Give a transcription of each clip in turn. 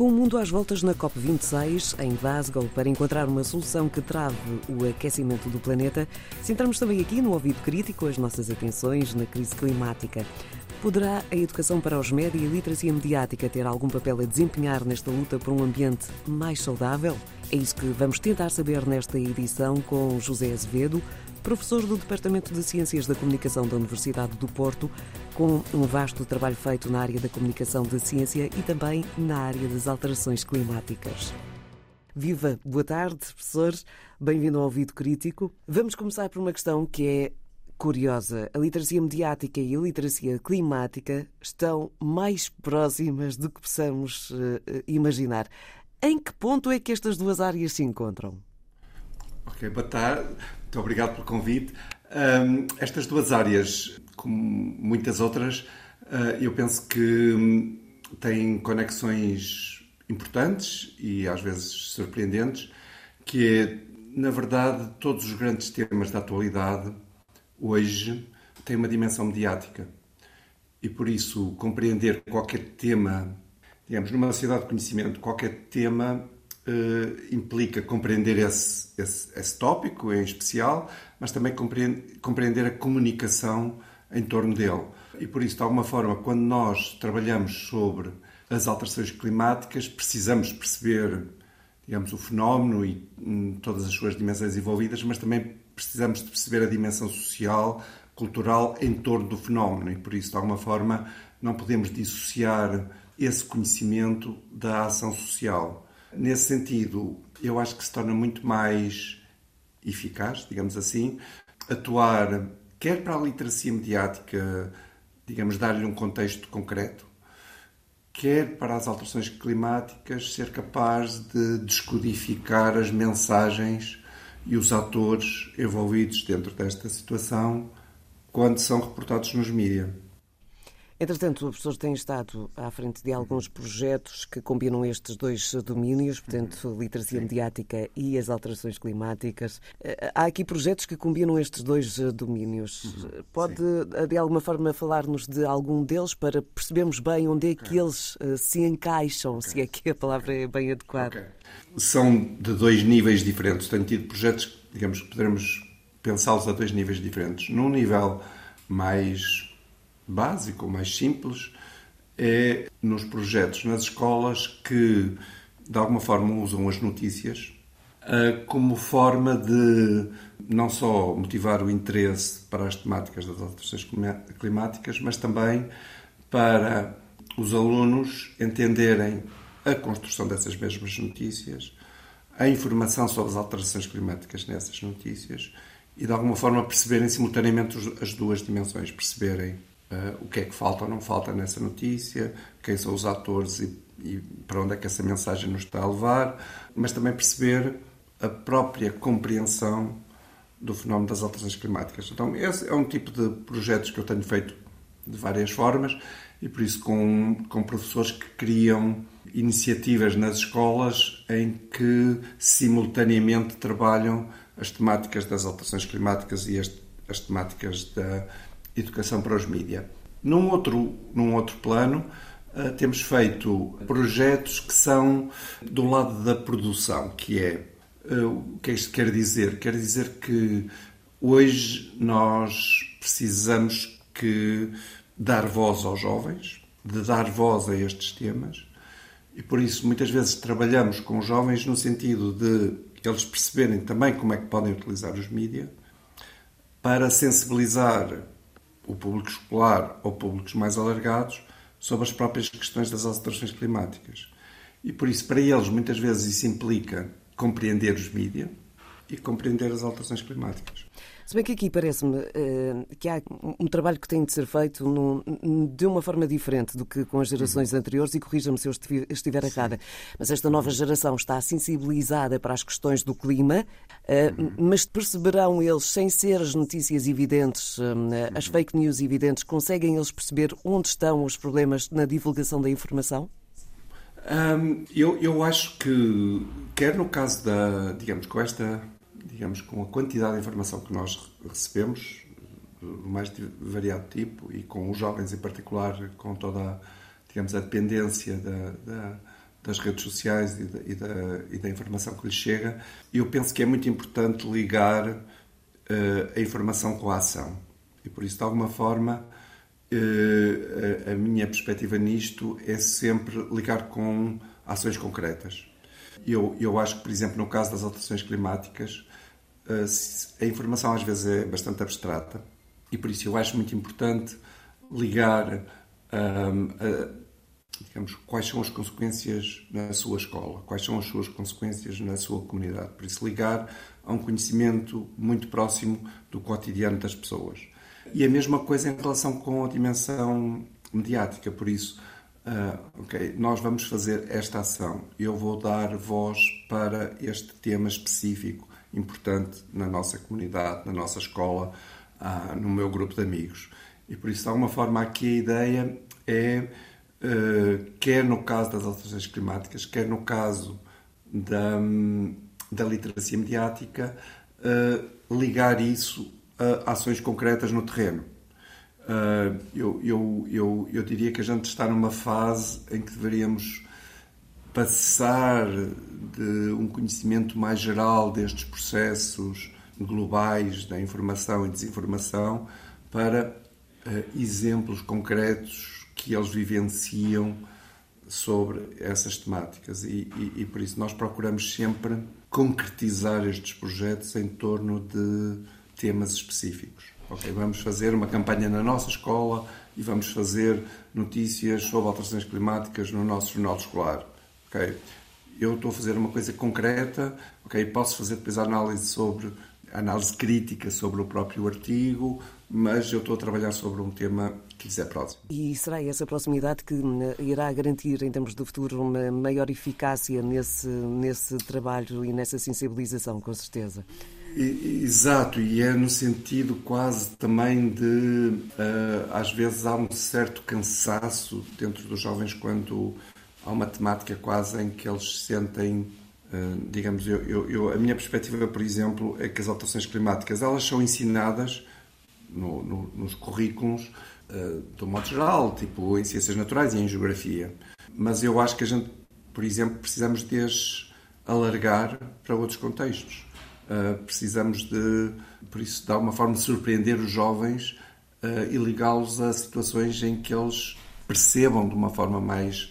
Com o mundo às voltas na COP26, em Glasgow, para encontrar uma solução que trave o aquecimento do planeta, centramos também aqui no ouvido crítico as nossas atenções na crise climática. Poderá a educação para os média e a literacia mediática ter algum papel a desempenhar nesta luta por um ambiente mais saudável? É isso que vamos tentar saber nesta edição com José Azevedo, professor do Departamento de Ciências da Comunicação da Universidade do Porto, com um vasto trabalho feito na área da comunicação da ciência e também na área das alterações climáticas. Viva, boa tarde, professores. Bem-vindo ao Ouvido Crítico. Vamos começar por uma questão que é curiosa. A literacia mediática e a literacia climática estão mais próximas do que possamos uh, imaginar. Em que ponto é que estas duas áreas se encontram? Ok, boa tarde. Muito obrigado pelo convite. Um, estas duas áreas, como muitas outras, uh, eu penso que um, têm conexões importantes e às vezes surpreendentes, que é, na verdade, todos os grandes temas da atualidade hoje têm uma dimensão mediática. E por isso, compreender qualquer tema, digamos, numa sociedade de conhecimento, qualquer tema uh, implica compreender esse, esse, esse, tópico em especial, mas também compreender, compreender a comunicação em torno dele. E por isso, de alguma forma, quando nós trabalhamos sobre as alterações climáticas, precisamos perceber, digamos, o fenómeno e hum, todas as suas dimensões envolvidas, mas também precisamos de perceber a dimensão social, cultural em torno do fenómeno. E por isso, de alguma forma, não podemos dissociar esse conhecimento da ação social. Nesse sentido, eu acho que se torna muito mais eficaz, digamos assim, atuar quer para a literacia mediática, digamos, dar-lhe um contexto concreto, quer para as alterações climáticas ser capaz de descodificar as mensagens e os atores envolvidos dentro desta situação quando são reportados nos mídias. Entretanto, o professor tem estado à frente de alguns projetos que combinam estes dois domínios, portanto, literacia mediática e as alterações climáticas. Eh, há aqui projetos que combinam estes dois eh, domínios. Uhum. Pode, Sim. de alguma forma, falar-nos de algum deles para percebermos bem onde é que eles eh, se encaixam, okay. se é que a palavra é bem adequada? Okay. São de dois níveis diferentes. Tenho tido projetos, digamos, que poderemos pensá-los a dois níveis diferentes. Num nível mais básico, mais simples, é nos projetos nas escolas que, de alguma forma, usam as notícias eh, como forma de não só motivar o interesse para as temáticas das alterações climáticas, mas também para os alunos entenderem a construção dessas mesmas notícias, a informação sobre as alterações climáticas nessas notícias e, de alguma forma, perceberem simultaneamente as duas dimensões, perceberem o que é que falta ou não falta nessa notícia, quem são os atores e, e para onde é que essa mensagem nos está a levar, mas também perceber a própria compreensão do fenómeno das alterações climáticas. Então, esse é um tipo de projetos que eu tenho feito de várias formas e por isso com, com professores que criam iniciativas nas escolas em que simultaneamente trabalham as temáticas das alterações climáticas e as, as temáticas da educação para os mídias. Num outro, num outro plano, uh, temos feito projetos que são do lado da produção, que é uh, o que é isto quer dizer? Quer dizer que hoje nós precisamos que dar voz aos jovens, de dar voz a estes temas, e por isso muitas vezes trabalhamos com os jovens no sentido de eles perceberem também como é que podem utilizar os mídias para sensibilizar o público escolar ou públicos mais alargados sobre as próprias questões das alterações climáticas. E por isso, para eles, muitas vezes isso implica compreender os mídias e compreender as alterações climáticas. Se bem que aqui parece-me uh, que há um trabalho que tem de ser feito num, de uma forma diferente do que com as gerações anteriores, e corrija-me se eu estiver errada, mas esta nova geração está sensibilizada para as questões do clima, uh, uhum. mas perceberão eles, sem ser as notícias evidentes, uh, as uhum. fake news evidentes, conseguem eles perceber onde estão os problemas na divulgação da informação? Um, eu, eu acho que, quer no caso da, digamos, com esta digamos, com a quantidade de informação que nós recebemos, do mais variado tipo, e com os jovens em particular, com toda, digamos, a dependência da, da, das redes sociais e da, e da, e da informação que lhes chega. Eu penso que é muito importante ligar uh, a informação com a ação. E por isso, de alguma forma, uh, a, a minha perspectiva nisto é sempre ligar com ações concretas. Eu, eu acho que, por exemplo, no caso das alterações climáticas, a informação às vezes é bastante abstrata e por isso eu acho muito importante ligar um, a, digamos, quais são as consequências na sua escola, quais são as suas consequências na sua comunidade. Por isso, ligar a um conhecimento muito próximo do cotidiano das pessoas. E a mesma coisa em relação com a dimensão mediática, por isso, uh, ok, nós vamos fazer esta ação, eu vou dar voz para este tema específico, importante na nossa comunidade, na nossa escola, uh, no meu grupo de amigos. E por isso, de alguma forma, aqui a ideia é eh, quer no caso das alterações climáticas, quer no caso da, da literacia mediática, eh, ligar isso a ações concretas no terreno. Eh, eu, eu, eu, eu diria que a gente está numa fase em que deveríamos passar de um conhecimento mais geral destes processos globais da informação e desinformação para exemplos concretos que eles vivenciam sobre essas temáticas e, e, e, por isso nós procuramos sempre concretizar estes projetos em torno de temas específicos. Ok, vamos fazer uma campanha na nossa escola e vamos fazer notícias sobre alterações climáticas no nosso jornal escolar. Ok, eu estou a fazer uma coisa concreta. Ok, posso fazer depois a análise sobre análise crítica sobre o próprio artigo, mas eu estou a trabalhar sobre um tema que lhes é próximo. E será essa proximidade que hum, irá garantir, em termos de futuro, uma maior eficácia nesse, nesse trabalho e nessa sensibilização, com certeza? Exato, e é no sentido quase também de, uh, às vezes, há um certo cansaço dentro dos jovens quando há uma temática quase em que eles sentem Uh, digamos, eu, eu, eu, a minha perspectiva, por exemplo, é que as alterações climáticas elas são ensinadas no, no, nos currículos uh, do modo geral, tipo em ciências naturais e em geografia. Mas eu acho que a gente, por exemplo, precisamos de as alargar para outros contextos. Uh, precisamos de, por isso, de alguma forma, surpreender os jovens e ligá-los a situações em que eles percebam de uma forma mais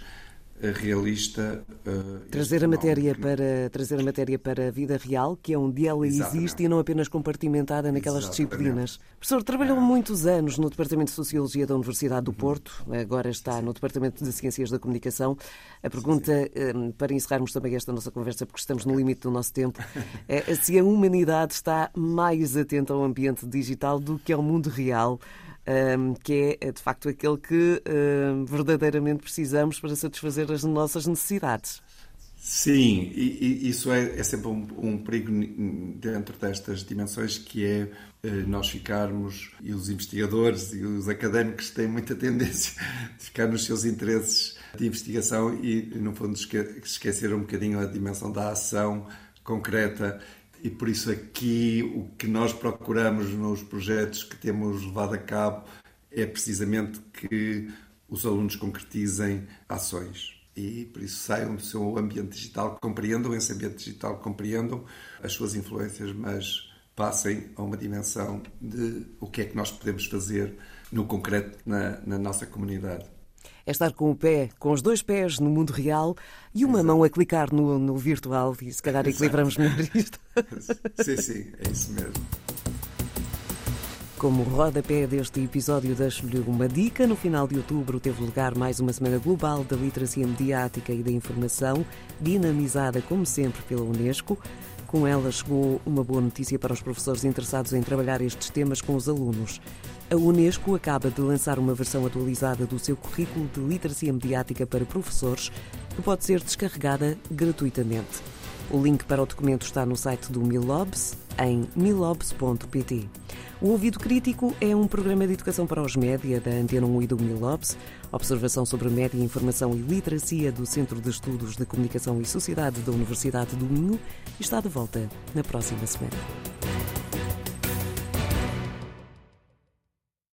realista. Uh, trazer a matéria para trazer a matéria para a vida real, que é onde ela Exatamente. existe e não apenas compartimentada naquelas Exatamente. disciplinas. Professor, trabalhou ah. muitos anos no Departamento de Sociologia da Universidade do Porto, agora está no Departamento de Ciências da Comunicação. A pergunta, um, para encerrarmos também esta nossa conversa, porque estamos no limite do nosso tempo, é se a humanidade está mais atenta ao ambiente digital do que ao mundo real que é de facto aquele que verdadeiramente precisamos para satisfazer as nossas necessidades. Sim, e, e isso é, é sempre um, um, perigo dentro destas dimensões que é eh, nós ficarmos, e os investigadores e os académicos têm muita tendência de ficar nos seus interesses de investigação e, no fundo, esquecer um bocadinho a dimensão da ação concreta e por isso aqui o que nós procuramos nos projetos que temos levado a cabo é precisamente que os alunos concretizem ações. E por isso saiam do seu ambiente digital, compreendam esse ambiente digital, compreendam as suas influências, mas passem a uma dimensão de o que é que nós podemos fazer no concreto na, na nossa comunidade é estar com o pé, com os dois pés no mundo real e uma Exato. mão a clicar no, no virtual e se calhar equilibramos melhor isto. sim, sim, é isso mesmo. Como rodapé deste episódio, deixo-lhe uma dica. No final de outubro teve lugar mais uma Semana Global da Literacia Mediática e da Informação, dinamizada, como sempre, pela Unesco. Com ela chegou uma boa notícia para os professores interessados em trabalhar estes temas com os alunos. A Unesco acaba de lançar uma versão atualizada do seu currículo de literacia mediática para professores, que pode ser descarregada gratuitamente. O link para o documento está no site do Milobs, em milobs.pt. O Ouvido Crítico é um programa de educação para os média da Antena 1 e do Milobs, observação sobre média, informação e literacia do Centro de Estudos de Comunicação e Sociedade da Universidade do Minho, e está de volta na próxima semana.